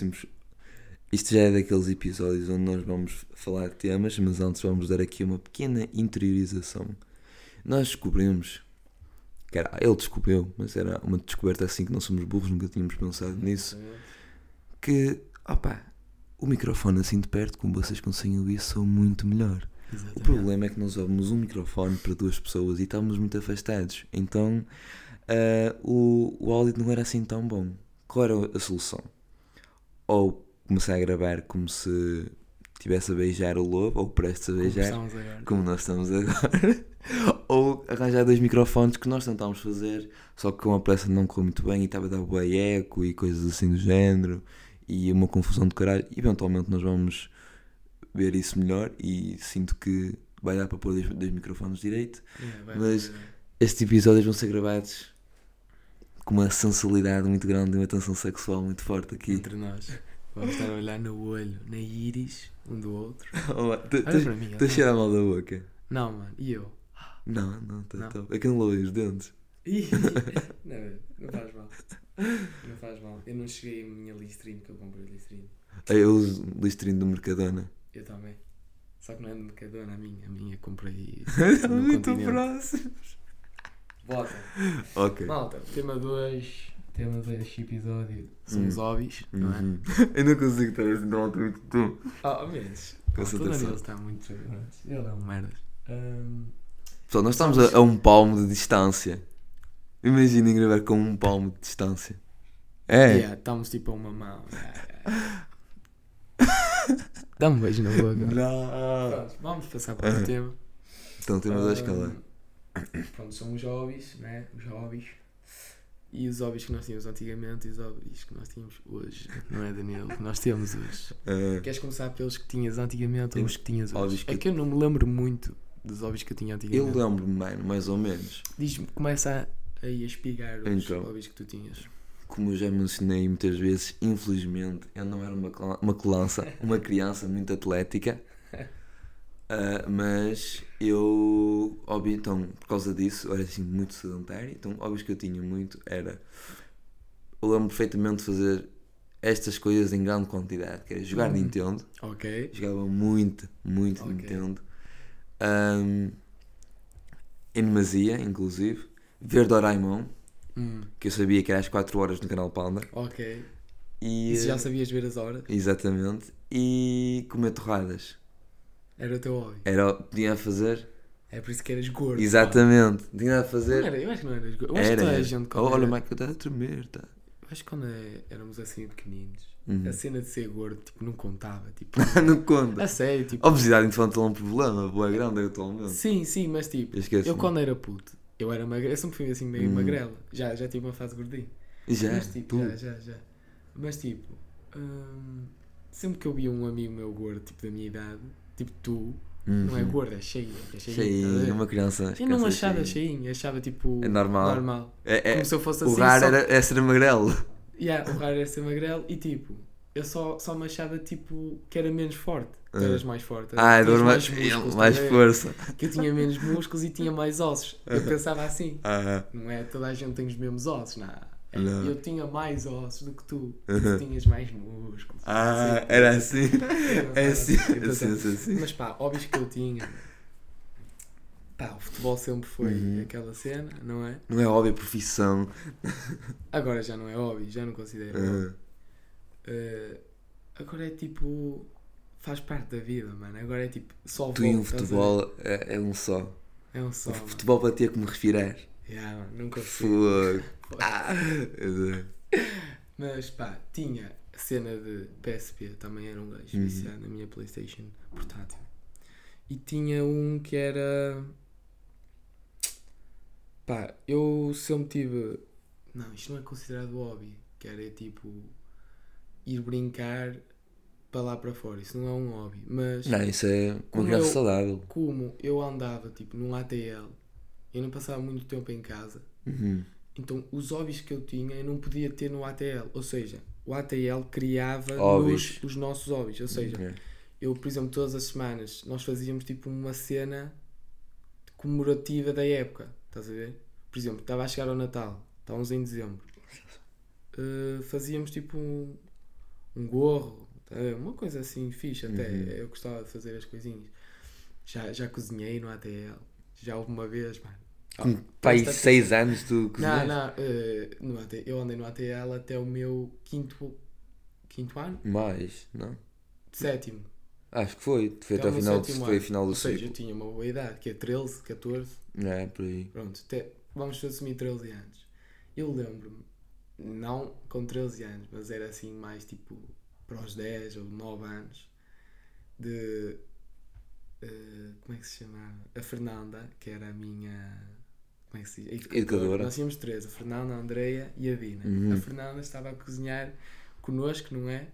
próximos. Isto já é daqueles episódios onde nós vamos falar de temas, mas antes vamos dar aqui uma pequena interiorização. Nós descobrimos, que era, ele descobriu, mas era uma descoberta assim que não somos burros, nunca tínhamos pensado nisso, que, opa, o microfone assim de perto, como vocês conseguem ouvir, são muito melhor. O problema é que nós ouvimos um microfone para duas pessoas e estávamos muito afastados. Então ah, o, o áudio não era assim tão bom. Qual era a solução? Ou começar a gravar como se estivesse a beijar o lobo, ou prestes a beijar, Começamos agora. como nós estamos agora. ou arranjar dois microfones que nós tentámos fazer, só que com a pressa não correu muito bem e estava a dar bué eco e coisas assim do género. E uma confusão de caralho. Eventualmente nós vamos ver isso melhor e sinto que vai dar para pôr dois, dois microfones direito. Yeah, Mas-. Estes episódios vão ser gravados com uma sensualidade muito grande e uma tensão sexual muito forte aqui. Entre nós. Vamos estar a olhar no olho, na íris, um do outro. Olá, tu- Olha tu- para mim. tu a cheirar mal da boca? Não, mano. E eu? Não, não, tá, Não. tá. É que não lavei os dentes. Não, não faz mal. Não faz mal. Eu não cheguei a minha Listerine que eu comprei Listerine. Aí Eu uso Listerine do Mercadona. Eu também. Só que não é de Mercadona a minha. A minha comprei Está no muito continente. Bota. Ok. Malta, tema 2. Tema deste episódio são Hum. os hobbies, não é? Uhum. Eu não consigo estar assim tão alto muito tu. Ah, mas. O Concentração. Danilo está muito. Ele é um merda. Ahm, Pessoal, nós estamos a, a um palmo de distância. Imaginem gravar com um palmo de distância. É. yeah, estamos tipo a uma mão. Yeah, yeah. Dá um beijo na boca. Não. Pronto, vamos passar para o tema. Então temos a escala. Pronto, são os hobbies, né? Os hobbies. E os hobbies que nós tínhamos antigamente e os hobbies que nós tínhamos hoje. Não é, Danilo? Que nós temos hoje. Ah, Queres começar pelos que tinhas antigamente ou os que tinhas hoje? que- É que eu não me lembro muito dos hobbies que eu tinha eu antigamente. lembro-me, mano, mais ou menos. Diz-me, começa a, aí a espigar os Então. hobbies que tu tinhas. Como eu já mencionei muitas vezes, infelizmente eu não era uma, uma criança, uma criança muito atlética. Ah, mas eu, óbvio, então, por causa disso, eu era assim muito sedentário. Então, óbvio que eu tinha muito era. Eu lembro perfeitamente de fazer estas coisas em grande quantidade, que era jogar Hum. Nintendo. Ok. Jogava muito, muito Ok. Nintendo. Ahm, em demasia, inclusive. Ver Doraemon, Hum, que eu sabia que era às 4 horas no canal Panda. ok. E, já sabias ver as horas? Exatamente. E comer torradas. Era o teu hobby. Era o que tinha a fazer. É por isso que eras gordo. Exatamente. Tinha a pá. Não fazer. era, eu acho que não eras gordo. Eu acho que Era. toda a gente quando Olha, o era- Michael está a tremer, tá? eu acho que quando é- éramos assim pequeninos, Uhum. a cena de ser gordo, tipo, não contava. Tipo, não conta. a sério, tipo. Obesidade infantil é um problema, boa grande atualmente. Sim, sim, mas tipo, Eu eu quando era puto, eu era magrela, eu sempre fui assim meio Hum. magrela. Já, já tive uma fase gordinha. Já, Mas tipo, tu. já, já, já. Mas tipo, hum, sempre que eu via um amigo meu gordo, tipo da minha idade, tipo tu, não é Uhum. gordo, é cheio. É Cheinho, uma criança. Eu não achava cheinha. achava tipo. É normal. normal. É, é, Como se eu fosse o assim. raro só... era, é ser magrelo. Yeah, o raro era ser magrelo e tipo, eu só, só me achava tipo que era menos forte. Tu Ah. eras mais forte. Ah, tinhas dor mais, músculos, mais força. Que eu tinha menos músculos e tinha mais ossos. Eu pensava assim. Ah, Não é toda a gente tem os mesmos ossos, não. É, Não. Eu tinha mais ossos do que tu. Uhum. Tu tinhas mais músculos. ah Assim. era assim. Eu É assim, é assim, Então, é assim. Mas pá, hobbies que eu tinha. Pá, o futebol sempre foi Uhum. aquela cena, não é? Não é óbvio, profissão. Agora já não é hobby, já não considero. Ah, Eh, agora é tipo. Faz parte da vida, mano. Agora é tipo. Só tu e um futebol é, é um só. É um só. O mano. futebol para ti é como respirar. Yeah, mano, não consigo. Fogo. Ah, eu- Mas pá, tinha a cena de PSP, também era um gajo Uhum. viciado na minha Playstation portátil. E tinha um que era. Pá, eu sempre tive. Não, isto não é considerado hobby. Que era tipo. Ir brincar para lá para fora. Isso não é um hobby. Mas Não, isso é uma criança eu- saudável. como eu andava tipo num ATL, eu não passava muito tempo em casa. Uhum. Então, os hobbies que eu tinha, eu não podia ter no ATL. Ou seja, o ATL criava nos- os nossos hobbies. Ou seja, Ok. eu, por exemplo, todas as semanas, nós fazíamos tipo uma cena comemorativa da época. Estás a ver? Por exemplo, estava a chegar ao Natal, estávamos em dezembro. Uh, fazíamos tipo um, um gorro, tá uma coisa assim fixe até. Uhum. Eu gostava de fazer as coisinhas. Já, já cozinhei no ATL. Já houve uma vez, mano. Com Ah, pai, presta 6 anos tu Não, cozinhaste? não, eh, no AT, eu andei no ATL até o meu quinto, quinto ano? Mais, não? Sétimo. Acho que foi. Foi Até até o final, foi ano. final do Ou seja, eu tinha uma boa idade, que é 13, 14. É, por aí. Pronto, até, vamos assumir 13 anos. Eu lembro-me, não com 13 anos, mas era assim mais tipo para os 10 ou 9 anos, de. eh, como é que se chamava? A Fernanda, que era a minha. Como é que se diz? A Educadora. Nós tínhamos três: a Fernanda, a Andreia e a Dina. Uhum. A Fernanda estava a cozinhar connosco, não é?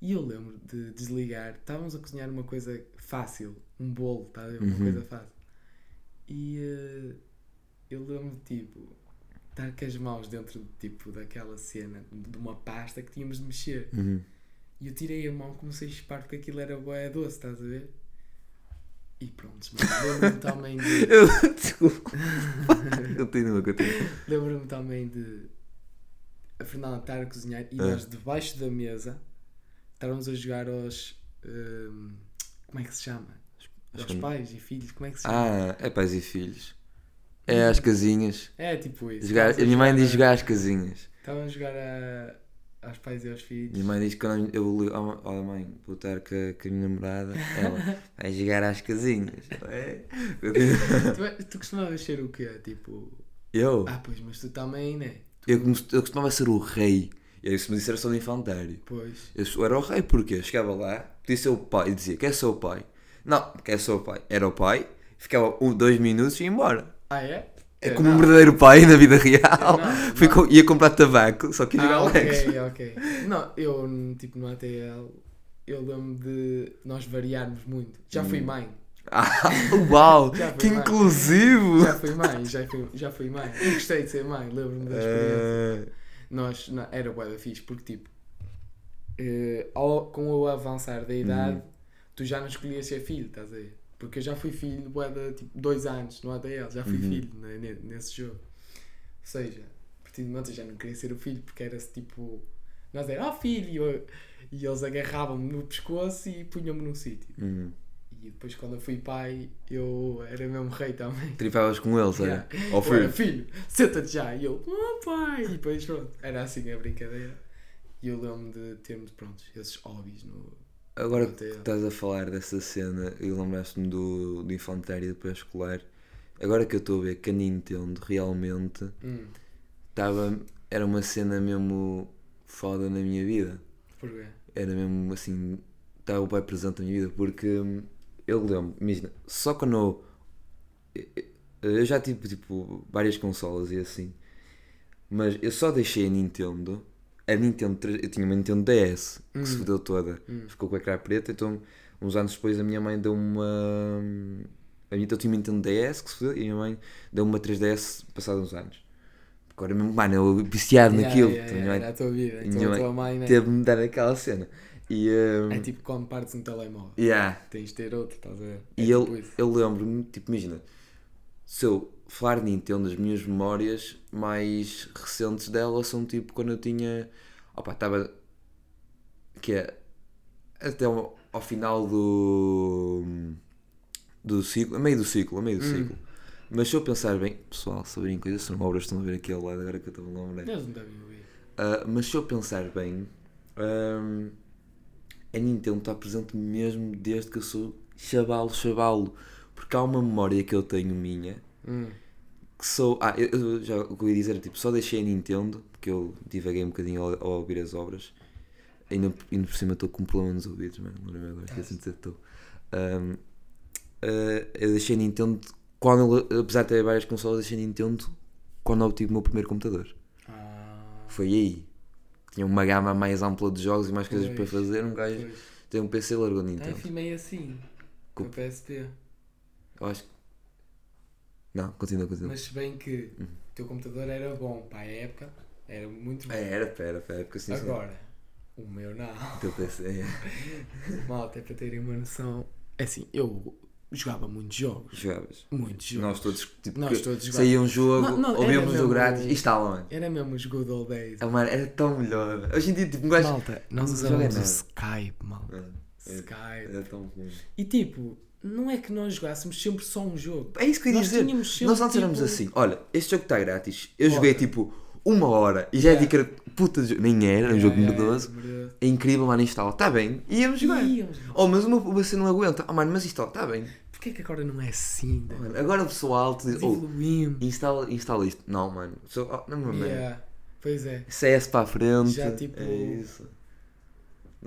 E eu lembro de desligar, estávamos a cozinhar uma coisa fácil, um bolo, está a ver? Uma Uhum. coisa fácil. E eh, eu lembro tipo estar com as mãos dentro tipo daquela cena de uma pasta que tínhamos de mexer. Uhum. E eu tirei a mão, comecei a chupar porque aquilo era bué doce, estás a ver? E pronto, lembro-me também de. Eu, desculpa. continua, continua. Lembro-me também de a Fernanda estar a cozinhar e Ah. nós debaixo da mesa estávamos a jogar aos. hum, como é que se chama? Aos pais e filhos, como é que se chama? Ah, é pais e filhos. É às casinhas. É tipo isso. Jogar, a minha mãe diz jogar às casinhas. Estávamos a jogar a, aos pais e aos filhos. Minha mãe diz que quando eu ligo, oh, oh mãe, vou estar com a, com a minha namorada, ela vai jogar às casinhas. É. Tu, é- tu costumavas ser o quê? Tipo. Eu? Ah, pois, mas tu também, né? Eu, come- eu costumava ser o rei. E aí se me disser só do infantário. Pois. Eu era o rei porque eu chegava lá, pedia ser o pai e dizia, quer ser o pai? Não, quer ser o pai. Era o pai, ficava um, dois minutos e ia embora. Ah, é? É Eu como um verdadeiro pai na vida real. Eu não, Fui não. co- ia comprar tabaco, só que ia jogar Ah, Legos. ok, ok. Não, eu, tipo, no ATL, eu lembro de nós variarmos muito. Já fui mãe. Ah, uau, que mais. inclusivo! Já fui mãe, já fui, já fui mãe. Eu gostei de ser mãe, lembro-me da experiência. Eh, Nós, não, era bué da fixe, porque tipo, eh, ao, com o avançar da idade, tu já não escolhias ser filho, estás a ver? Porque eu já fui filho, bué da, tipo, dois anos no ATL, já fui Uhum. filho ne- nesse jogo. Ou seja, a partir de momento eu já não queria ser o filho, porque era-se tipo, nós era, oh filho, e, eu- e eles agarravam-me no pescoço e punham-me num sítio. hum. E depois quando eu fui pai, eu era mesmo rei também. Tripavas com eles, era? Yeah. Ou Eu era, foi? filho, senta-te já. E eu, oh pai. E depois pronto, era assim a brincadeira. E eu lembro-me de termos, pronto, esses hobbies no. Agora que ATL. estás a falar dessa cena e lembraste-me do, do infantário e do pré-escolar, agora que eu estou a ver que a Nintendo realmente Hum, estava. Era uma cena mesmo foda na minha vida. porquê? Era mesmo assim. Estava bem presente na minha vida porque hum, eu lembro, imagina, só quando eu. Eu já tive tipo várias consolas e assim, mas eu só deixei a Nintendo. A Nintendo 3, eu tinha uma Nintendo DS que se Hum. fodeu toda, Hum. ficou com a cara preta. Então, uns anos depois, a minha mãe deu uma. A minha, eu tinha uma Nintendo DS que se fodeu e a minha mãe deu uma 3DS passados uns anos. Agora mesmo, mano, eu viciado Yeah, naquilo. yeah, então, yeah, mãe era a tua vida. Então minha a tua mãe, né? teve-me dar aquela cena. E. hum, É tipo quando partes um telemóvel. yeah. Tens de ter outro, estás a ver? É E tipo eu, isso. eu lembro-me, tipo, imagina, se eu falar de Nintendo, as minhas memórias mais recentes dela são tipo quando eu tinha. Opa, estava. Que é. Até ao, ao final do. Do ciclo. A meio do ciclo, a meio do Hum. ciclo. Mas se eu pensar bem. Pessoal, se abrirem coisas, são obras estão a ver aqui ao lado agora que eu estou a lembrar. Eles não devem ouvir. Ah, mas se eu pensar bem, ahm, a Nintendo está presente mesmo desde que eu sou chavalo, chavalo. Porque há uma memória que eu tenho minha Hum. que sou. Ah, eu, eu já o que eu ia dizer é tipo, só deixei a Nintendo, porque eu divaguei um bocadinho ao, ao ouvir as obras. Ainda, ainda por cima estou com um problema nos ouvidos, mano. Agora, esqueci de dizer estou. Ahm, ah, eu deixei a Nintendo quando, apesar de ter várias consolas, deixei a Nintendo quando obtive o meu primeiro computador. Ah, Foi aí. Tinha uma gama mais ampla de jogos e mais coisas Pois. para fazer. Um gajo pois. tem um PC largou a Nintendo. fui meio assim. Com o PSP. Eu acho que. Não, continua, continua. Mas se bem que Uhum. o teu computador era bom para a época, era muito bom. É, era, pera, pera, porque assim. Agora, o meu não. O teu PC. é. Malta, é para terem uma noção. É assim, eu jogava muitos jogos. Jogavas. Muitos jogos. Nós todos, tipo, Nós todos saía um jogo, Não, não, era ouvíamos o mesmo- jogo grátis e está lá, mano. Era mesmo os good old days. Ah, mano, era tão melhor. Hoje em dia, tipo, gajo. Malta, nós usávamos o. Skype, malta. Mano, era- Skype. Era tão bom. E tipo, não é que nós jogássemos sempre só um jogo. É isso que eu ia Nós dizer. tínhamos sempre, Nós antes éramos tipo- assim: olha, este jogo está grátis. Eu joguei tipo uma hora e já Yeah. vi que era puta de jogo. Nem era, era um jogo merdoso. merdoso. É incrível, mano, instala. Está bem. E íamos jogar. Íamos. Oh, mas uma você não aguenta. Oh, mano, mas instala. Está bem. Porquê que agora não é assim? Mano, agora o pessoal te diz: oh, instala, instala isto. Não, mano. Oh, não, mano. Yeah. Pois é. CS para a frente. Já, tipo- É isso.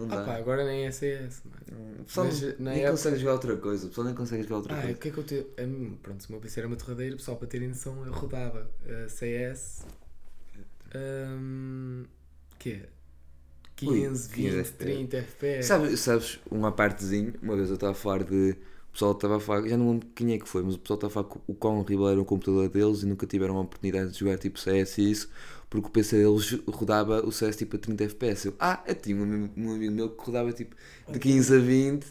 Não Ah dá. pá, agora nem é CS, mano. O pessoal Mas, nem, época- consegue jogar outra coisa. O pessoal nem consegue jogar outra Ah, coisa. o que é que eu te... a mim, Pronto, o meu PC era uma torradeira, pessoal, para terem noção, eu rodava uh, CS. Um, quê? 15, Ui, 20, 15 30 FPS. Sabes, sabes, uma partezinha, uma vez eu estava a falar de. O pessoal estava a falar, já não lembro quem é que foi, mas o pessoal estava a falar que o quão horrível era o computador deles e nunca tiveram a oportunidade de jogar tipo CS e isso, porque o PC deles rodava o CS tipo a 30 FPS. Eu, ah, eu tinha um amigo, um amigo meu que rodava tipo de 15 a 20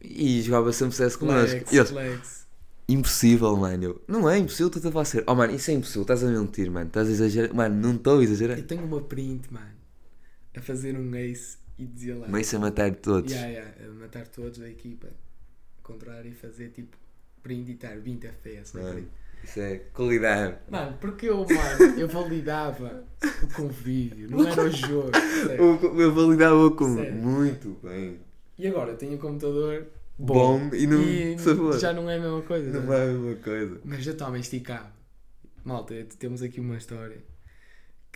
e jogava sempre CS connosco. Flex, eles, flex. impossível, mano. Eu, não é impossível, tu estás a ser. Oh, mano, isso é impossível, estás a mentir, mano. Estás a exagerar. Mano, não estou a exagerar. Eu tenho uma print, mano, a fazer um ace e dizia lá. Mas isso a matar todos. Yeah, yeah, a matar todos da equipa contrária e fazer tipo print e estar 20 FPS print. isso é qualidade. Mano, porque eu, mano, eu validava o convívio, não era o jogo. sério. Eu, validava com Sério. muito bem. E agora eu tenho um computador Bom, e não e sabor. já não é a mesma coisa. Não né? é a mesma coisa. Mas já está esticado. Malta, temos aqui uma história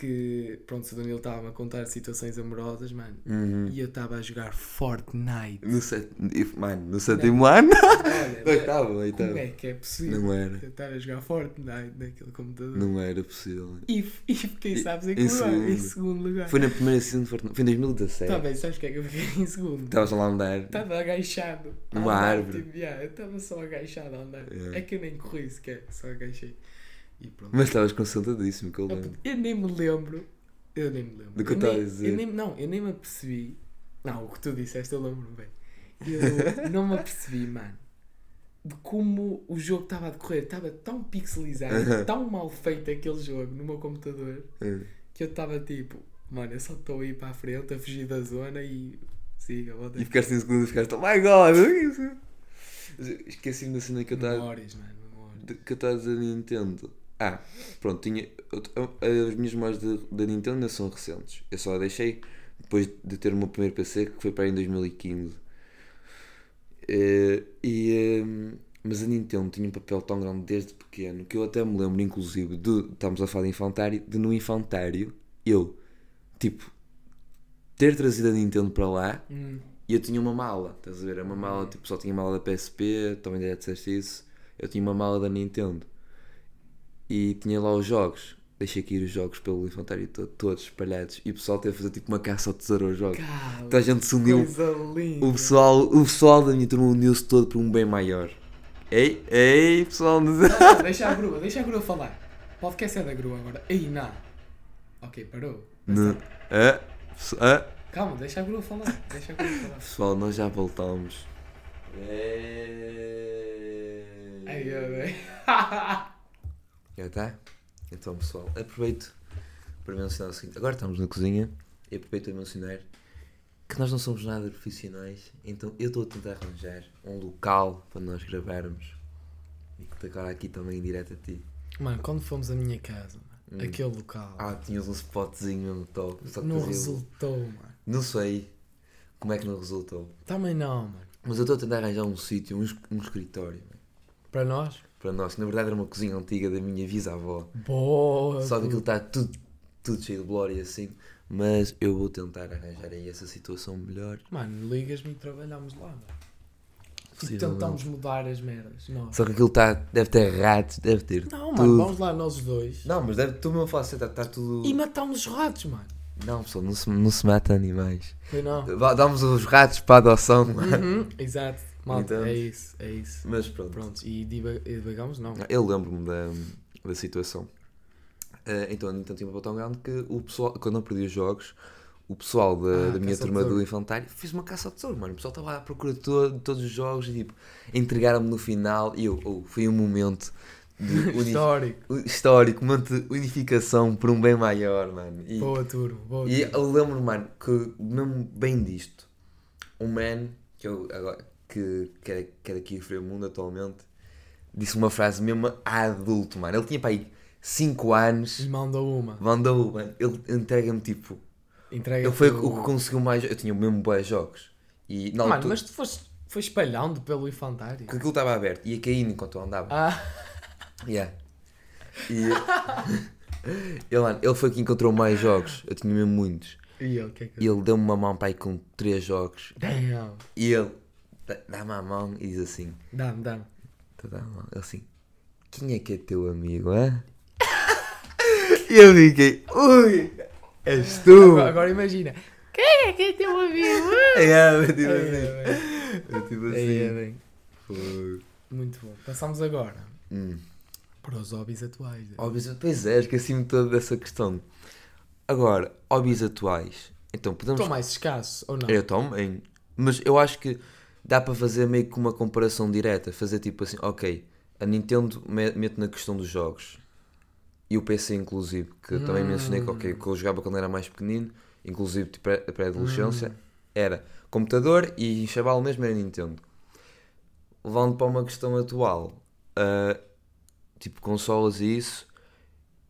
que, pronto, o Danilo estava a contar situações amorosas, mano, Uhum. e eu estava a jogar Fortnite. No set... Mano, no sétimo ano. Olha, Oitavo, como oitavo. é que é possível Não era. eu estar a jogar Fortnite naquele computador? Não era possível. E, e fiquei, sabes, em, Em segundo. Em segundo lugar. Foi na primeira season de Fortnite. Foi em 2017. Tá bem, sabes o que é que eu fiquei em segundo? Estavas lá a andar. Estava agachado. Numa andar, árvore. Tipo, yeah, eu estava só agachado a andar. Yeah. É que eu nem corri sequer, só agachei. Mas estavas concentradíssimo, que eu lembro. eu nem me lembro. Eu nem me lembro. Do que eu estava a dizer. Eu nem, não, eu nem me apercebi. Não, o que tu disseste eu lembro-me bem. Eu não me apercebi, mano, de como o jogo estava a decorrer. Estava tão pixelizado, tão mal feito aquele jogo no meu computador, É. que eu estava tipo, mano, eu só estou a ir para a frente, a fugir da zona e siga, volta E ficaste em segundo e ficaste, oh my god, o que é isso? Esqueci-me da cena que eu estava Memórias, mano, memórias. que eu estava a dizer Nintendo. Ah, pronto, tinha. eu- As minhas memórias da Nintendo ainda são recentes. Eu só a deixei depois de ter o meu primeiro PC, que foi para aí em 2015. Eh, e, eh, mas a Nintendo tinha um papel tão grande desde pequeno que eu até me lembro, inclusive, de. Estamos a falar de infantário, de no infantário eu, tipo, ter trazido a Nintendo para lá Hum, e eu tinha uma mala, estás a ver? Uma mala, tipo, só tinha mala da PSP, também já disseste isso. Eu tinha uma mala da Nintendo e tinha lá os jogos. Deixei cair os jogos pelo infantário todo, todos espalhados. E o pessoal teve a fazer tipo uma caça ao tesouro aos jogos. Cala, Então a gente se uniu. coisa linda. O pessoal, o pessoal da minha turma uniu-se todo por um bem maior. Ei, ei, pessoal. não- Não, deixa a grua, deixa a grua falar. O podcast é da grua agora. Ei, não. Ok, parou. não- Ah, pessoal- ah. Calma, deixa a grua falar. Deixa a grua falar. Pessoal, nós já voltamos. Ai, ai, ai. Já está? Então, pessoal, aproveito para mencionar o seguinte. Agora estamos na cozinha e aproveito para mencionar que nós não somos nada profissionais, então eu estou a tentar arranjar um local para nós gravarmos. E que agora aqui também em direto a ti. Mano, quando fomos à minha casa, Hum. aquele local, Ah, tinhas um spotzinho mesmo top. Não resultou, mano. Não sei como é que não resultou. Também não, mano. Mas eu estou a tentar arranjar um sítio, um, um escritório, mano, Para nós, para nós, que na verdade era uma cozinha antiga da minha bisavó. boa. Só que aquilo está tudo, tudo cheio de glória e assim. Mas eu vou tentar arranjar aí essa situação melhor. Mano, ligas-me e trabalhamos lá, mano. Possivelmente. tentamos mudar as merdas. Não, Só que aquilo está. Deve ter ratos, deve ter. não tudo. mano, vamos lá nós os dois. Não, mas deve. Tu mesmo assim, está tá tudo. E matamos os ratos, mano. Não, pessoal, não se, não se mata animais. Foi não. Damos os ratos para adoção, mano. Uhum, exato. Malta, é isso, é isso. Mas pronto. Pronto, e diva- e divagamos não. Eu lembro-me da, da situação. Eh, então a Nintendo tinha um papel tão grande que o pessoal, quando eu perdi os jogos, o pessoal da, Ah, da minha caça ao turma do tesouro. infantário fez uma caça ao tesouro, mano. O pessoal estava à procura de, to- de todos os jogos e tipo, entregaram-me no final e eu, oh, foi um momento de uni- Histórico. histórico, um momento de unificação por um bem maior, mano. E, Boa turma, boa e turma. eu lembro, mano, que mesmo bem disto, um man que eu agora que, que, é, que é daqui do Freio Mundo atualmente disse uma frase mesmo a adulto, mano. Ele tinha para aí 5 anos, E mandou uma. mandou, mano, ele entrega-me tipo. Entrega Ele foi o que conseguiu mais. Eu tinha mesmo bons jogos. E na Mano, altura, mas tu foste, foi espalhando pelo infantário. porque aquilo estava aberto, ia caindo enquanto eu andava. Ah, Yeah. E ele, mano, ele foi que encontrou mais jogos. Eu tinha mesmo muitos. e ele, o que é que ele deu-me uma mão para aí com 3 jogos. Damn. E ele dá-me a mão e diz assim: Dá-me, dá-me. tá, dá a mão. Ele assim: Quem é que é teu amigo, hã? E eu fiquei: Ui, és tu! Agora, agora imagina. Quem é que é teu amigo? É, eu tipo assim. tipo assim. Muito bom. Passamos agora Hum. para os hobbies atuais. Hobbies, pois é, esqueci-me toda dessa questão. Agora, hobbies atuais. Então, podemos. Estão mais escassos ou não? Eu também. Mas eu acho que dá para fazer meio que uma comparação direta. Fazer tipo assim, ok, a Nintendo me- mete na questão dos jogos. E o PC, inclusive, que eu também mencionei que, ok, que eu jogava quando era mais pequenino, inclusive tipo, pré- pré-adolescência, era computador e chaval mesmo era Nintendo. Levando para uma questão atual, ah, tipo consolas e isso,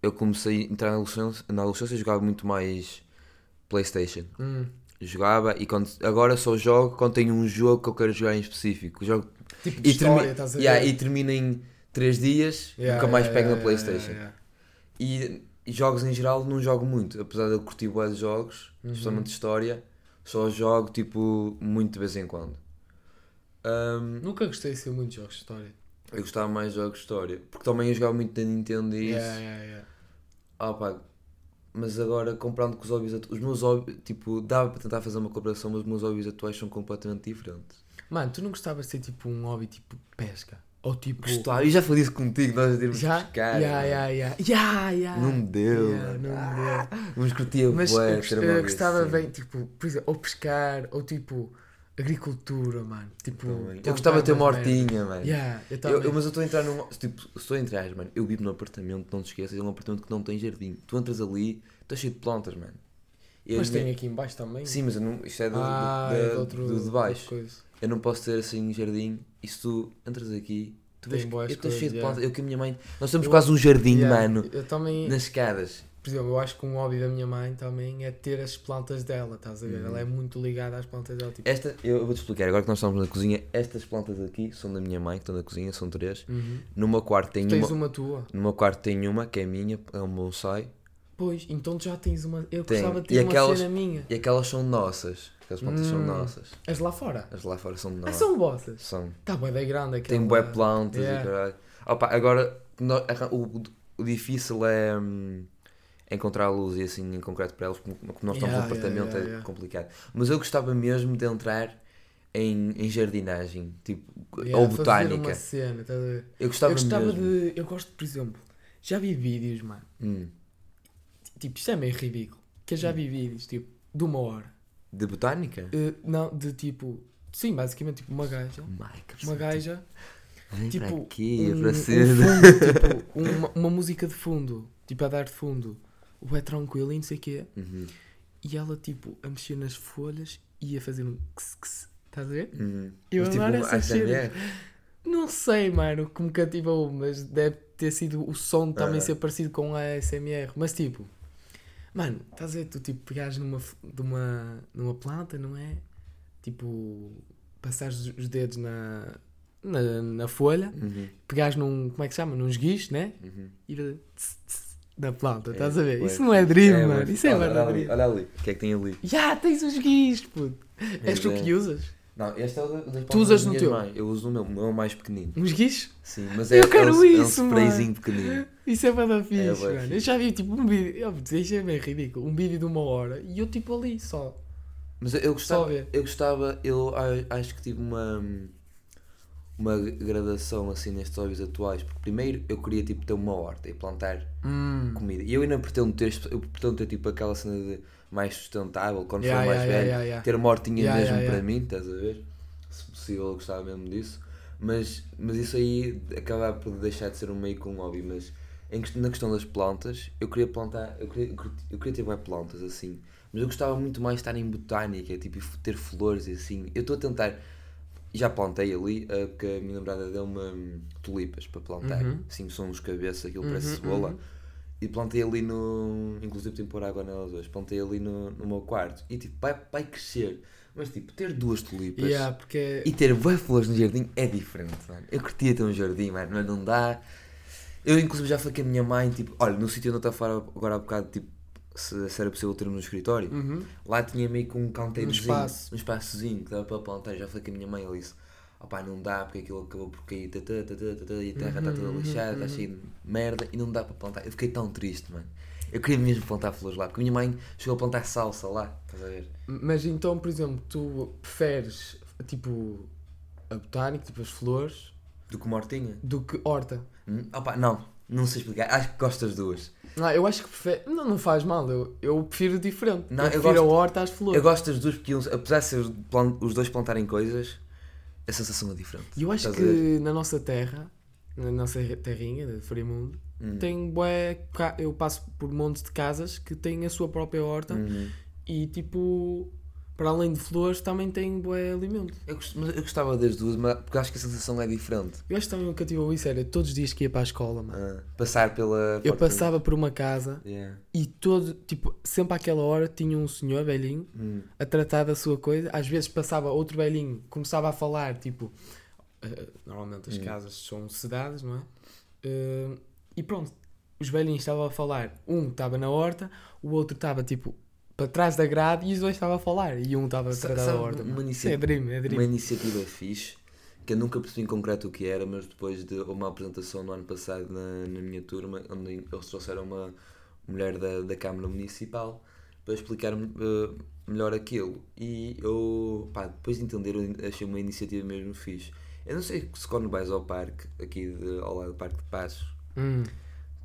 eu comecei a entrar na adolescência, na adolescência e jogava muito mais PlayStation Hum. Jogava e quando, agora só jogo quando tenho um jogo que eu quero jogar em específico. Jogo, Tipo de e, termi- história, estás a ver? Yeah, e termina em 3 dias, Yeah, nunca mais yeah, pego na Playstation. E, e jogos em geral não jogo muito, apesar de eu curtir de jogos, Uhum. especialmente de história, só jogo tipo muito de vez em quando. Ahm, Nunca gostei de ser muito de jogos de história. eu gostava mais de jogos de história, porque também eu jogava muito da Nintendo e isso. Yeah, yeah, yeah. Ah, pá, mas agora comprando com os hobbies atu- os meus hobbies, tipo, dava para tentar fazer uma comparação, mas os meus hobbies atuais são completamente diferentes. Mano, tu não gostavas de ter tipo um hobby tipo pesca? Ou tipo. Gostava, eu já falei isso contigo, nós irmos Já? pescar. Yeah. Yeah, yeah. Não me deu. Yeah, não me deu. Mas curtia Mas bué eu, eu gostava assim. bem, tipo, por exemplo, ou pescar, ou tipo, agricultura, mano. Tipo, Também. Eu gostava de ter uma hortinha, mano. Yeah, eu Eu- eu- mas eu estou a entrar num. Tipo, estou a entrar, mano. Eu vivo num apartamento, não te esqueças, é um apartamento que não tem jardim. Tu entras ali, está cheio de plantas, mano. E Mas tem minha- aqui em baixo também. Sim, mas eu não, isto é do, ah, do, é da- outro, do de baixo. Eu não posso ter assim um jardim. E se tu entras aqui, tu Tem vês que eu estou cheio de yeah. plantas. Eu que a minha mãe. Nós temos Eu- quase um jardim, Yeah, mano, Eu também, nas escadas. Por exemplo, eu acho que um hobby da minha mãe também é ter as plantas dela, estás a ver? Uhum. Ela é muito ligada às plantas dela. Tipo, Esta, eu vou-te explicar, agora que nós estamos na cozinha, estas plantas aqui são da minha mãe, que estão na cozinha, são três. uhum. Meu quarto tem Tens uma. uma tua? No meu quarto tem uma, que é minha, é um bonsai. Pois, então tu já tens uma. Eu Tenho. gostava de E ter uma aquelas- cena minha. E aquelas são nossas. Aquelas plantas são Hum. nossas. As lá fora? As lá fora são Ah, nossas. são vossas. São. Tá bué da grande aquela. Tem bué plantas Yeah. e caralho. Opa, agora, o, o difícil é hum, encontrar a luz e assim em concreto para elas, como, nós estamos Yeah, no apartamento yeah, yeah, é yeah. complicado. Mas eu gostava mesmo de entrar em, em jardinagem, tipo, ou botânica. Cena, ver? Eu gostava, eu gostava mesmo. de. Eu gosto, por exemplo, já vi vídeos, mano. Hum, Tipo, isto é meio ridículo. Que eu já vi vídeos, tipo, de uma hora. de botânica? Eh, não, de tipo. Sim, basicamente, tipo, uma gaja. Mike, Uma gaja. Vem tipo, para aqui, um, para um cima. fundo, tipo, uma, uma música de fundo. Tipo, a dar de fundo. O é tranquilo e não sei o quê. Uhum, E ela, tipo, a mexer nas folhas e a fazer um. Ks, ks, estás a ver? uhum. Eu Mas, tipo, adoro um essas ASMR. Não sei, mano, o que me cativou, mas deve ter sido o som também Ah. ser parecido com a ASMR. Mas tipo, mano, estás a ver, tu tipo pegares numa, f- de uma, numa planta, não é? Tipo, passares os dedos na, na, na folha, Uhum, pegares num, como é que se chama? Num esguicho, né? uhum. E tss, tss na planta, É, estás a ver? Isso não é dream, É, mano. Isso é olha, verdade. olha ali, olha ali, o que é que tem ali? Já, tens os guichos, puto. És tu é- que usas? Não, este é o da- das Tu usas no teu? mães. Eu uso no meu, o meu é o mais pequenino. Uns guichos? Sim, mas Eu é, quero é, um, é um isso, sprayzinho pequenino. Isso é bada fixe, É mano. Eu fixe. já vi tipo um vídeo, eu isto é bem ridículo, um vídeo de uma hora e eu tipo ali só. Mas eu gostava, eu gostava, eu acho que tive uma uma gradação assim nestes hobbies atuais. Porque primeiro eu queria tipo ter uma horta e plantar Hum. comida. E eu ainda pretendo ter, eu pretendo ter tipo aquela cena de mais sustentável quando Yeah, for mais yeah, velho. yeah. Ter uma hortinha mesmo para mim, estás a ver? Se possível eu gostava mesmo disso. Mas, mas isso aí acaba por deixar de ser um meio com um hobby. Mas em, na questão das plantas, eu queria plantar, eu queria, eu queria- ter mais plantas assim. Mas eu gostava muito mais estar em botânica, tipo, ter flores e assim. Eu estou a tentar. Já plantei ali, eh, porque a minha namorada deu-me hum, tulipas para plantar. Uhum. Assim, são uns cabeças, aquilo parece Uhum, cebola. uhum. E plantei ali no. Inclusive tenho que pôr água nelas hoje. Plantei ali no, no meu quarto. E tipo, vai, vai crescer. Mas tipo, ter duas tulipas Yeah, porque e ter bué flores no jardim é diferente, mano. Eu curtia ter um jardim, mano, mas não dá. Eu inclusive já falei com a minha mãe, tipo, olha, no sítio onde eu estava fora agora há bocado, tipo, se, se era possível ter um no escritório, Uhum. lá tinha meio que um canteirozinho, espaço. um espaçozinho que dava para plantar. Já falei com a minha mãe, ela disse, opá, não dá porque aquilo acabou por cair, tata, tata, tata, e a terra está toda Uhum, lixada, está uhum. cheia de merda e não dá para plantar. Eu fiquei tão triste, mano. Eu queria mesmo plantar flores lá, porque a minha mãe chegou a plantar salsa lá, estás a ver? Mas então, por exemplo, tu preferes tipo a botânica, tipo as flores, Do que uma hortinha. do que horta? Hum, Opa, não, não sei explicar. Acho que gosto das duas. Ah, eu acho que prefere. Não, não faz mal, eu, eu prefiro diferente. Não, eu eu prefiro gosto- a horta às flores. Eu gosto das duas porque, apesar de ser os dois plantarem coisas, a sensação é diferente. E eu acho que na nossa terra, na nossa terrinha de Frimundo, Hum. tem bué. Eu passo por montes de casas que têm a sua própria horta Uhum. e tipo, para além de flores, também tem bué alimento. Eu, gost- mas eu gostava das duas, mas porque acho que a sensação é diferente. Eu acho que também o que cativou isso era todos os dias que ia para a escola, mano. Ah, passar pela. Eu passava por uma casa Yeah. e todo, tipo, sempre àquela hora tinha um senhor velhinho Hum. a tratar da sua coisa. Às vezes passava outro velhinho, começava a falar, tipo, eh, normalmente as Hum. casas são cidades, não é? Eh, e pronto, os velhinhos estavam a falar. Um estava na horta, o outro estava tipo para trás da grade e os dois estavam a falar. E um estava a tratar da horta. uma inicia- é dream, é dream. Uma iniciativa fixe que eu nunca percebi em concreto o que era, mas depois de uma apresentação no ano passado na, na minha turma, onde eles trouxeram uma mulher da, da Câmara Municipal para explicar-me eh, melhor aquilo. E eu, pá, depois de entender, eu achei uma iniciativa mesmo fixe. Eu não sei se quando vais ao parque, aqui de, ao lado do Parque de Passos, Hum.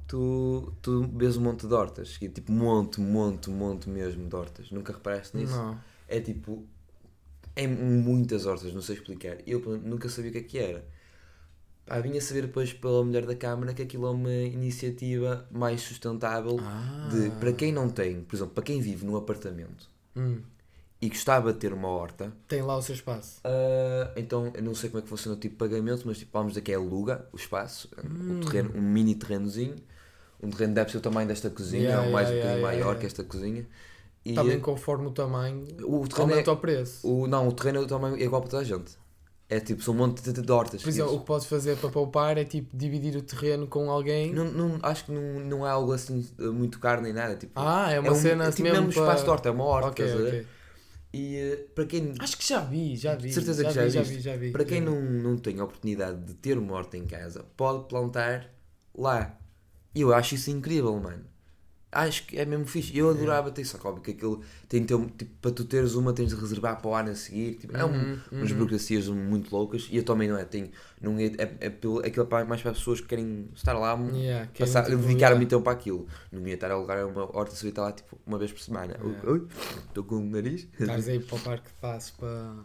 Tu, tu vês um monte de hortas, é tipo monte, monte, monte mesmo de hortas. Nunca reparaste nisso? Não. É tipo. É muitas hortas, não sei explicar. Eu nunca sabia o que é que era. Pá, vim a saber depois pela mulher da Câmara que aquilo é uma iniciativa mais sustentável Ah. de, para quem não tem, por exemplo, para quem vive num apartamento Hum. e gostava de ter uma horta, Tem lá o seu espaço. ah, então eu não sei como é que funciona o tipo de pagamento, mas tipo, vamos dizer que é aluga o espaço, Hum. um, terreno, um mini terrenozinho, um terreno deve ser o tamanho desta cozinha, Yeah, ou mais yeah, um bocadinho yeah, maior que esta cozinha. E Também conforme o tamanho, o terreno aumenta é, o preço. o, não, o terreno é o tamanho é igual para toda a gente. É tipo, são um monte de, de hortas. Por exemplo, o que podes fazer para poupar é tipo dividir o terreno com alguém. não, não, acho que não, não é algo assim eh, muito caro nem nada. Tipo, Ah, é uma um, cena é assim tipo mesmo mesmo espaço de para... horta, é uma horta. Ok, estás a ver? ok. E eh, para quem, Acho que já vi, já vi. Certeza já que já vi, já vi, já vi. para quem não, não tem a oportunidade de ter uma horta em casa, pode plantar lá. E eu acho isso incrível, mano. Acho que é mesmo fixe. Eu adorava ter, que óbvio que aquilo tem de ter, tipo, para tu teres uma tens de reservar para o ano a seguir. Tipo, é um, Uhum, umas uhum. burocracias muito loucas. E eu também não é. Tenho, não é, é, é pelo, aquilo é para- mais para as pessoas que querem estar lá, Yeah, dedicar yeah. muito tempo àquilo. Não ia estar a alugar uma horta se eu ia estar lá tipo, uma vez por semana. Yeah. Estou com o nariz. Estás aí para o parque de passos para.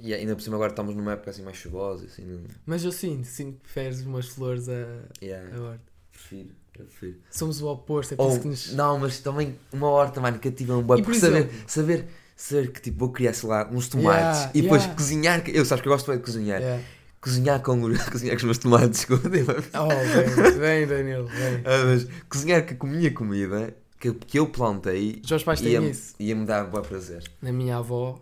E ainda por cima agora estamos numa época assim mais chuvosa. Assim, não... Mas eu sinto, sinto que preferes umas flores a, yeah, a horta. Prefiro, eu prefiro. Somos o oposto, é por Ou, isso que nos. Não, mas também uma horta, mano, cativa um boi. Por Porque saber, saber, saber que tipo, vou criar, sei lá, uns tomates Yeah, e depois yeah. cozinhar. Eu sabes que eu gosto bem de cozinhar. Yeah. Cozinhar com, cozinhar com os meus tomates. Oh, vem, vem, Danilo, vem. Ah, mas cozinhar com a minha comida que, que eu plantei Os meus pais têm ia-me isso. ia-me dar bom prazer. Na minha avó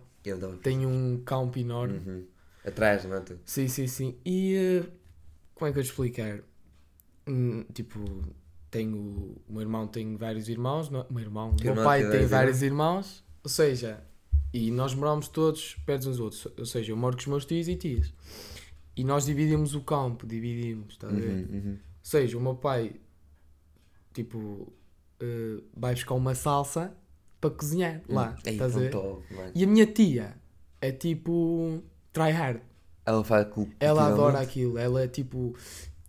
tem um campo enorme. Uhum. Atrás, não é? tu? Sim, sim, sim. E eh, como é que eu te explicar? Hum, tipo, tenho. O meu irmão tem vários irmãos. Não, o meu irmão, meu irmão pai tem vários vários irmãos. Ou seja, e nós moramos todos perto uns dos outros. Ou seja, eu moro com os meus tios e tias. E nós dividimos o campo, dividimos, estás a ver? Uhum, uhum. Ou seja, o meu pai, tipo, eh, vai buscar uma salsa para cozinhar lá, Ei, estás a ver? top. E a minha tia é tipo, try hard. Ela faz. Ela adora aquilo, ela é tipo.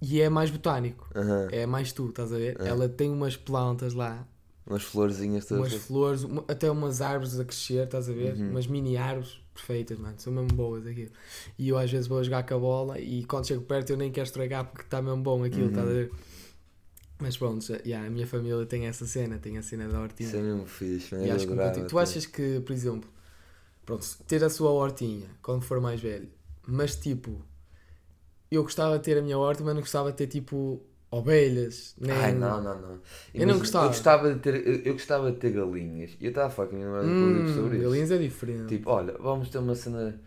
E é mais botânico. É mais tu, estás a ver? É. Ela tem umas plantas lá, Umas florzinhas todas. umas flores, uma- até umas árvores a crescer, estás a ver? Uhum. Umas mini árvores perfeitas, mano. São mesmo boas aquilo. E eu às vezes vou jogar com a bola e quando chego perto eu nem quero estragar porque está mesmo bom aquilo, Uhum. estás a ver? Mas pronto, já, já, a minha família tem essa cena, tem a cena da hortinha. Isso é mesmo fixe, né? E acho adorava tu achas que, por exemplo, pronto, ter a sua hortinha quando for mais velho, mas tipo, eu gostava de ter a minha horta, mas não gostava de ter tipo ovelhas, nem. Ai, não, não, não. Eu não gostava. Eu gostava de ter, eu, eu gostava de ter galinhas. E eu estava a falar com a minha namorada Hum, sobre isso. galinhas é diferente. Tipo, olha, vamos ter uma cena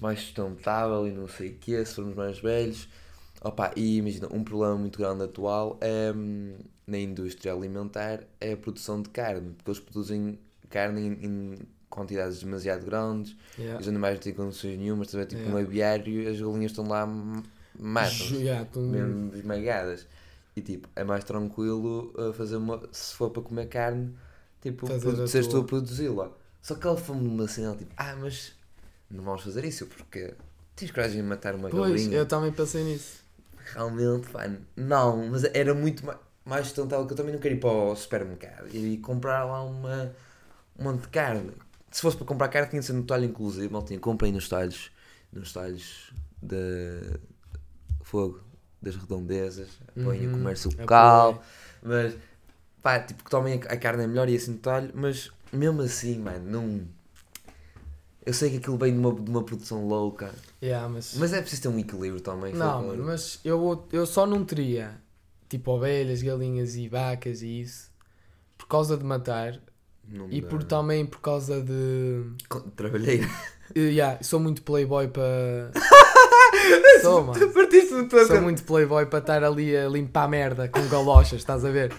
mais sustentável e não sei o quê, se formos mais velhos. Opa, e imagina, um problema muito grande atual é, hum, na indústria alimentar é a produção de carne, porque eles produzem carne em, em quantidades demasiado grandes, Yeah. os animais não têm condições nenhumas, ver? tipo Yeah. no aviário as galinhas estão lá, m- matam-se Ju- yeah, tu- mesmo esmagadas. E tipo, é mais tranquilo uh, fazer uma. Se for para comer carne, tipo, seres tu a produzi-la. Só que ela foi-me numa cena tipo, ah, mas não vamos fazer isso porque tens coragem de matar uma Pois, galinha. eu também pensei nisso. Realmente, pá, não, mas era muito ma- mais sustentável que eu também não queria ir para o supermercado e comprar lá uma, um monte de carne. Se fosse para comprar carne, tinha de ser no talho inclusive. Mal tinha, comprei nos talhos, nos talhos de fogo, das redondezas, apoiem o Uhum, comércio apoio. local. Mas, pá, tipo, que tomem a a carne é melhor e assim no talho, mas mesmo assim, mano, não. Eu sei que aquilo vem de uma, de uma produção louca, Yeah, mas... mas é preciso ter um equilíbrio também. não, mano, mas eu, eu só não teria tipo ovelhas, galinhas e vacas e isso por causa de matar Não e dá. por também por causa de. Trabalhei. Uh, yeah, sou muito playboy para. sou, mano. Partiste-me toda. Sou muito playboy para estar ali a limpar a merda com galochas, estás a ver?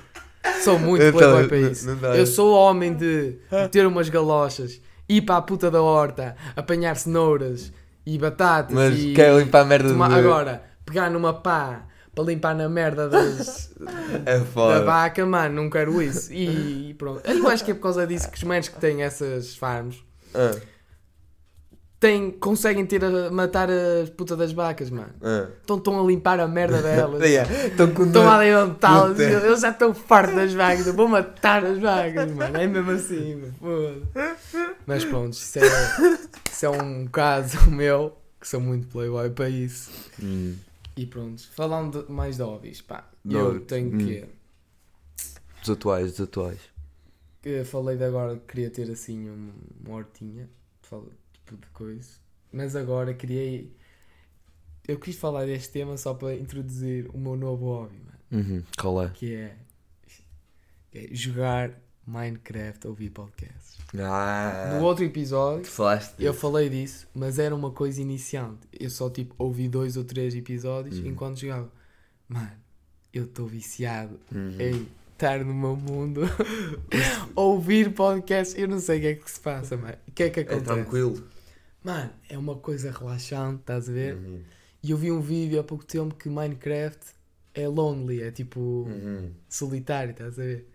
Sou muito Então, playboy para não- isso. Eu sou homem de ter umas galochas, ir para a puta da horta, apanhar cenouras e batatas Mas e quero limpar a merda tomar- de... agora pegar numa pá para limpar na merda das, É da vaca, mano, não quero isso. E pronto. Eu acho que é por causa disso que os manos que têm essas farms Ah, têm, conseguem ter a, matar a puta das vacas, mano. Então estão a limpar a merda delas. Estão com Estão a dor. alimentá-las. Puta. Eles já estão fartos das vacas. Eu vou matar as vacas, mano. É mesmo assim, mano. Mas pronto, isso é, isso é um caso meu que sou muito playboy para isso. Hum. E pronto, falando de- mais de hobbies, pá. De eu tenho hum. que. Dos atuais, dos atuais. falei de agora que queria ter assim um- uma hortinha. Tipo de coisa. Mas agora criei. Eu quis falar deste tema só para introduzir o meu novo hobby, mano. Uhum. Qual é? que é, que é jogar Minecraft a ouvir podcasts. Ah, No outro episódio eu disso. falei disso, mas era uma coisa iniciante. Eu só tipo ouvi dois ou três episódios Uhum. enquanto jogava. Mano, eu estou viciado Uhum. em estar no meu mundo, ouvir podcasts. Eu não sei o que é que se passa, mano. O que é que É acontece? tranquilo. Mano, é uma coisa relaxante, estás a ver? Uhum. E eu vi um vídeo há pouco tempo que Minecraft é lonely, é tipo Uhum. solitário, estás a ver?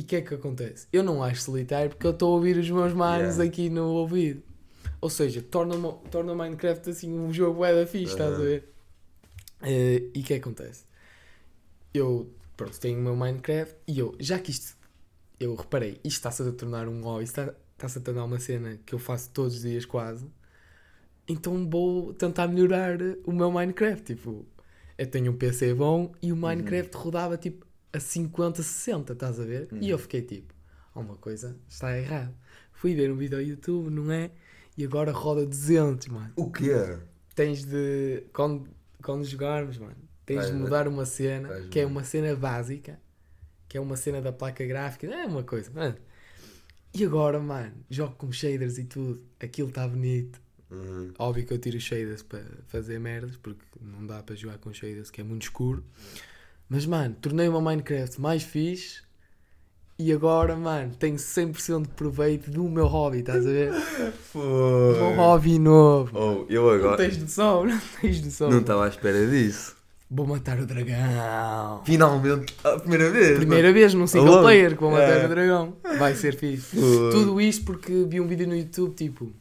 E o que é que acontece? Eu não acho solitário porque eu estou a ouvir os meus manos Yeah. aqui no ouvido. Ou seja, torna, torna Minecraft assim um jogo é da fixe, estás a ver? Eh, e o que é que acontece? Eu, pronto, tenho o meu Minecraft e eu, já que isto, eu reparei, isto está-se a tornar um hobby, está- está-se a tornar uma cena que eu faço todos os dias quase, então vou tentar melhorar o meu Minecraft. Tipo, eu tenho um PC bom e o Minecraft rodava tipo a 50, 60, estás a ver? E eu Uhum. fiquei tipo, alguma coisa está errado. Fui ver um vídeo ao YouTube, não é? E agora roda 200, mano. O quê? Tens de. Quando, quando jogarmos, mano, tens de Vais- mudar uma cena vais que é uma cena básica, que é uma cena da placa gráfica, é uma coisa, mano. E agora, mano, jogo com shaders e tudo, aquilo está bonito. Uhum. Óbvio que eu tiro shaders para fazer merdas, porque não dá para jogar com shaders, que é muito escuro. Mas, mano, tornei uma Minecraft mais fixe e agora, mano, tenho 100% de proveito do meu hobby, estás a ver? O meu hobby novo. Oh, eu Não agora. tens noção, não tens noção. Não estava à espera disso. Vou matar o dragão. Finalmente, a primeira vez. Primeira vez num single Alone. player que vou matar É. o dragão. Vai ser fixe. Tudo. Tudo isto porque vi um vídeo no YouTube, tipo...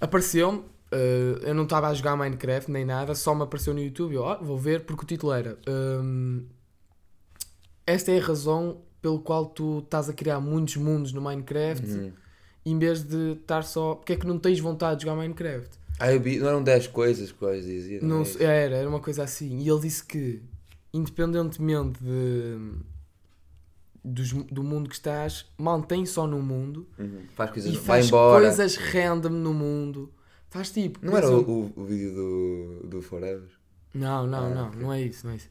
Apareceu-me Uh, eu não estava a jogar Minecraft nem nada, só me apareceu no YouTube. Eu, oh, vou ver porque o título era. um, esta é a razão pelo qual tu estás a criar muitos mundos no Minecraft Uhum. em vez de estar só. Porque é que não tens vontade de jogar Minecraft? Ah, eu vi, não eram 10 coisas que eu dizia. Não, é sei- era, era uma coisa assim. E ele disse que, independentemente de, dos- do mundo que estás, mantém só no mundo Uhum. Faz coisas, e faz coisas random no mundo. Faz tipo. Não era o, o, vídeo do, do Forever? Não, não, Ah, não, ok. não é isso, não é isso.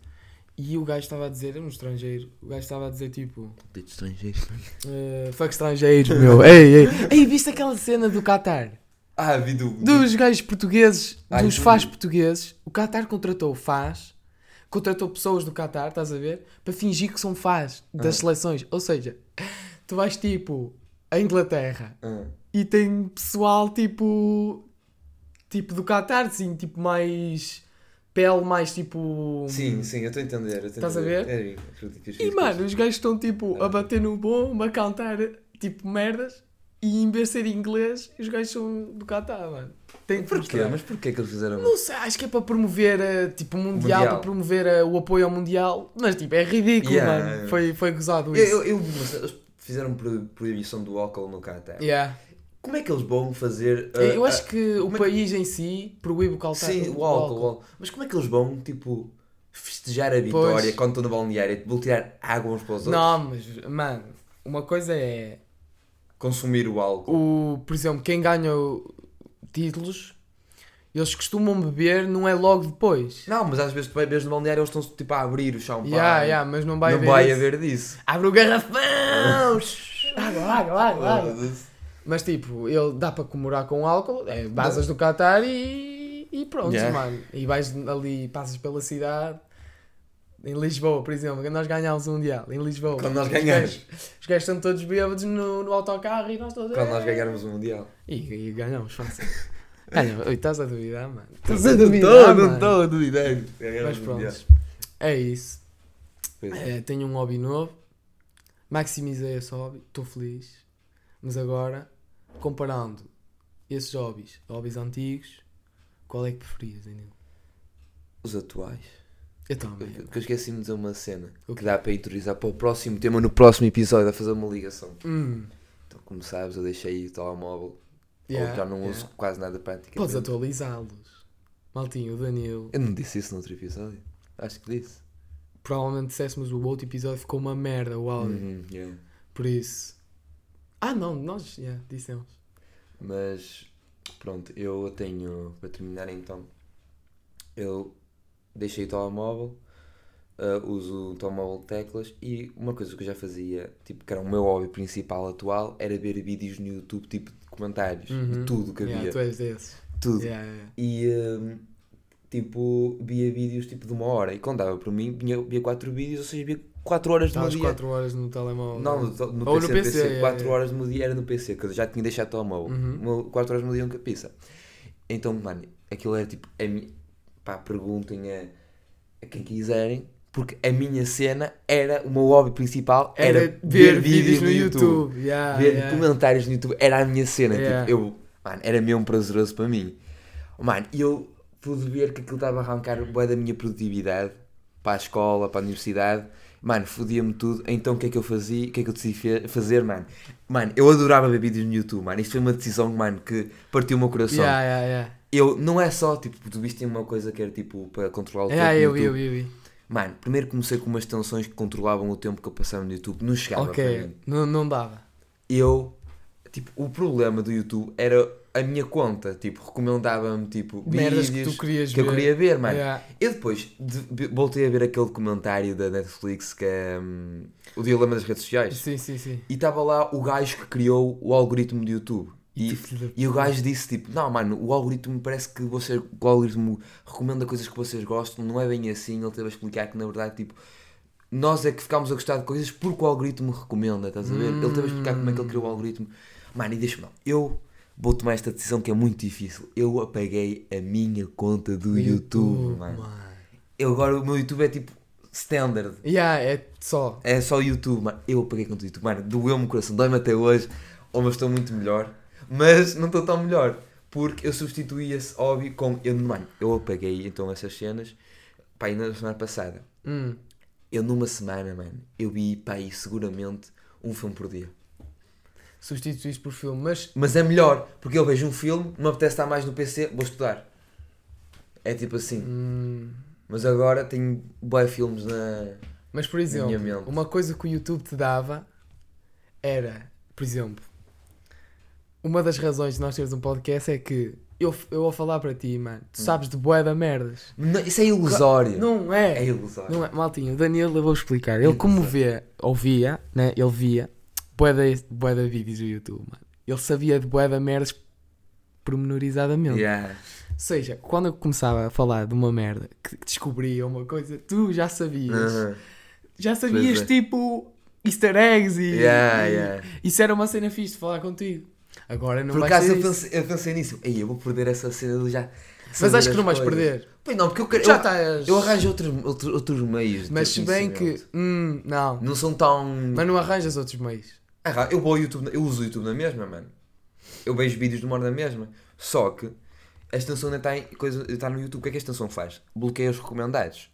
E o gajo estava a dizer, era um estrangeiro, o gajo estava a dizer tipo, Dito estrangeiro. uh, fuck estrangeiros, meu, ei, ei, ei, viste aquela cena do Qatar? Ah, vi do. Dos gajos portugueses, Ai, dos faz portugueses, o Qatar contratou faz, contratou pessoas do Qatar, estás a ver, para fingir que são faz das Ah. seleções. Ou seja, tu vais tipo a Inglaterra Ah. e tem pessoal tipo, tipo do Qatar, assim, tipo mais pele mais tipo... Sim, sim, eu estou a entender. eu Estás a ver? É, eu E mano, os gajos estão tipo Ah. a bater no bom, a cantar tipo merdas e em vez de ser inglês, os gajos são do Qatar, mano. Tem que Porquê? mostrar. Mas porquê que eles fizeram Não sei, acho que é para promover eh, tipo, o mundial, Mundial. para promover eh, o apoio ao Mundial, mas tipo, é ridículo, Yeah, mano. Foi, foi gozado Eu, isso. eu, eu cena, eles fizeram pro- proibição do álcool no Qatar. Yeah. Como é que eles vão fazer. ah, eu ah, acho que o como é que- país em si proíbe o Qatar. Sim, o álcool, o álcool. Mas como é que eles vão, tipo, festejar a vitória quando estão no balneário? Vão tirar água uns para os outros? Não, mas, mano, uma coisa é Consumir o álcool. o, por exemplo, quem ganha o- títulos, eles costumam beber, não é logo depois. Não, mas às vezes tu ver no balneário eles estão tipo a abrir o champanhe. Yeah, yeah, mas não vai não haver vai isso. haver disso. Abre o garrafão! água, água, água, água. Mas tipo, ele dá para comemorar com álcool, é basas do Qatar e, e pronto, Yeah. mano. E vais ali, passas pela cidade. Em Lisboa, por exemplo, quando nós ganhámos o Mundial, em Lisboa. Quando nós os ganhamos. gajos- Os gajos estão todos bêbados no, no autocarro e nós todos. Quando nós ganharmos o Mundial. E, e ganhamos, fácil. Ganhamos. Oi, estás a duvidar, mano? Estás a duvidar, não estou a duvidar. Mas pronto, é isso. É. É, tenho um hobby novo, maximizei esse hobby, estou feliz. Mas agora, comparando esses hobbies, hobbies antigos, qual é que preferias, Danilo? Os atuais. Eu também. Que eu esqueci-me de dizer uma cena O que dá para interiorizar para o próximo tema, no próximo episódio, a fazer uma ligação. Hum, Então, como sabes, eu deixei o telemóvel, yeah, ou já não yeah. uso quase nada praticamente. Podes atualizá-los. Maltinho, o Danilo. Eu não disse isso no outro episódio. Acho que disse. Provavelmente disséssemos o outro episódio ficou uma merda o áudio. Uhum, yeah. Por isso. Ah não, nós yeah, dissemos. Mas pronto, eu tenho para terminar então. Eu deixei o telemóvel, ah, uso o telemóvel de teclas e uma coisa que eu já fazia, tipo, que era o meu hobby principal atual, era ver vídeos no YouTube, tipo de comentários, Uhum. de tudo que Yeah, havia. tu és desses. Tudo. Yeah, yeah. E hum, tipo, via vídeos tipo de uma hora. E quando dava por mim, via, via quatro vídeos, ou seja, via quatro horas do meu Estavas dia. 4 horas no telemóvel. Não, no, no Ou PC, no PC, PC, é, 4 é. horas do meu dia era no PC, que eu já tinha deixado o telemóvel. Uhum. 4 horas do meu dia nunca pisa. Então, mano, aquilo era tipo, a mi... pá, perguntem a, a quem quiserem, porque a minha cena era, o meu hobby principal era, Era ver vídeos no YouTube. Yeah, ver yeah. comentários no YouTube, era a minha cena. Yeah. Tipo, eu, mano, era mesmo prazeroso para mim. Mano, e eu pude ver que aquilo estava a arrancar bué da minha produtividade para a escola, para a universidade. Mano, fodia-me tudo. Então o que é que eu fazia? O que é que eu decidi fazer, mano? Mano, eu adorava ver vídeos no YouTube, mano. Isto foi uma decisão, mano, que partiu o meu coração. Yeah, yeah, yeah. Eu, não é só, tipo, tu viste uma coisa que era, tipo, para controlar o tempo Yeah, no eu vi, YouTube. eu eu vi. Mano, primeiro comecei com umas extensões que controlavam o tempo que eu passava no YouTube. Não chegava para Ok, não, não dava. eu, tipo, o problema do YouTube era a minha conta, tipo, recomendava-me, tipo, Merdas que tu querias que eu ver. queria ver, mano. Yeah. Eu depois de- voltei a ver aquele documentário da Netflix que é hum, o dilema das redes sociais. Sim, sim, sim. E estava lá o gajo que criou o algoritmo do YouTube. E, da e o gajo disse tipo, não mano, o algoritmo parece que você, o algoritmo recomenda coisas que vocês gostam, não é bem assim, ele teve a explicar que na verdade tipo, nós é que ficámos a gostar de coisas porque o algoritmo recomenda, estás a ver? Ele teve a explicar como é que ele criou o algoritmo. Mano, e deixa-me não, eu vou tomar esta decisão que é muito difícil. Eu apaguei a minha conta do YouTube, mano. Eu agora o meu YouTube é tipo standard. Yeah, é só. É só o YouTube, mano. Eu apaguei conta do YouTube, mano. Doeu-me o coração, dói-me até hoje. Ou mas estou muito melhor. Mas não estou tão melhor. Porque eu substituí esse hobby com. Eu, mano, eu apaguei então essas cenas. Pá, ainda na semana passada. Hum. Eu numa semana, mano, eu vi, pá, aí seguramente um filme por dia. Substituíste por filme, mas Mas é melhor, porque eu vejo um filme, não me apetece estar mais no PC, vou estudar. É tipo assim. hum, Mas agora tenho bué filmes na. Mas, por exemplo, uma coisa que o YouTube te dava era, por exemplo, uma das razões de nós termos um podcast é que eu, eu vou falar para ti, mano, tu Hum. sabes de bué da merdas. Não, isso é ilusório. Não É é. ilusório. Não é. Maltinho, o Daniel, eu vou explicar. Ele, Sim, como vê, ouvia, né? Ele via bué da, bué da vídeos do YouTube, mano. Ele sabia de bué da merdas pormenorizadamente. Yeah. Ou seja, quando eu começava a falar de uma merda que descobria uma coisa, tu já sabias. Já sabias, Pois é. tipo, easter eggs e, Yeah, e- yeah. Isso era uma cena fixe de falar contigo. Agora não Por acaso eu pensei, eu pensei nisso. Ei, eu vou perder essa cena de já. Mas acho que não vais coisas. perder. Pois não, porque eu quero. Já eu, estás... eu arranjo outros, outros, outros meios. Mas se bem que... Hum, não. Não são tão. Mas não arranjas outros meios. Ah, eu vou ao YouTube, eu uso o YouTube na mesma, mano. Eu vejo vídeos de humor na mesma. Só que a extensão ainda está, em coisa, está no YouTube. O que é que a extensão faz? Bloqueia os recomendados.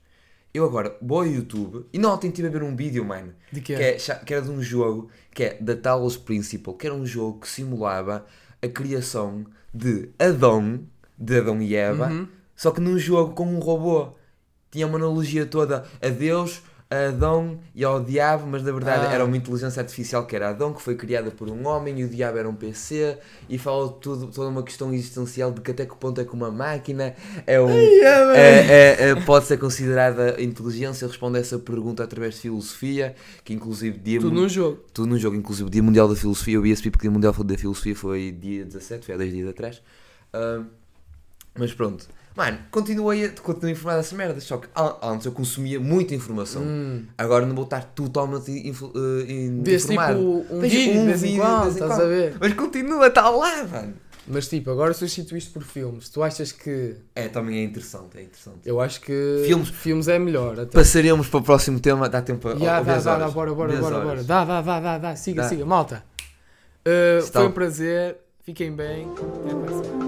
Eu agora vou ao YouTube e não, ontem estive a ver um vídeo, mano, De que, é, cha- que era de um jogo que é da Talos Principle, que era um jogo que simulava a criação de Adão, de Adão e Eva, Uhum. só que num jogo com um robô. Tinha uma analogia toda a Deus, a Adão e ao diabo, mas na verdade Ah. era uma inteligência artificial que era Adão, que foi criada por um homem, e o diabo era um PC, e fala tudo, toda uma questão existencial de que até que ponto é que uma máquina é um. é- é- é- pode ser considerada inteligência. Responde a essa pergunta através de filosofia, que inclusive dia Tudo num jogo. tudo no jogo, inclusive o Dia Mundial da Filosofia. Eu vi esse porque o Dia Mundial da Filosofia foi dia 17, foi há 10 dias atrás. Ah, mas pronto, mano, continuei a continuei a informar dessas merdas. Só que an- antes eu consumia muita informação. Hum. Agora não vou estar totalmente info- eh, in- Vês tipo informado. um Vejo vídeo um de vez em quando, estás a ver? Mas continua, está lá, mano. Mas tipo, agora substituíste por filmes. Tu achas que... É, também é interessante, é interessante. Eu acho que... Filmes. Filmes é melhor. Até. Passaremos para o próximo tema, dá tempo a Ya, a- dá, dá, dá, bora, bora, bora, bora. Dá, dá, dá, dá, dá. Siga, Dá. siga. Malta. Uh, foi um prazer. Fiquem bem. Até a próxima.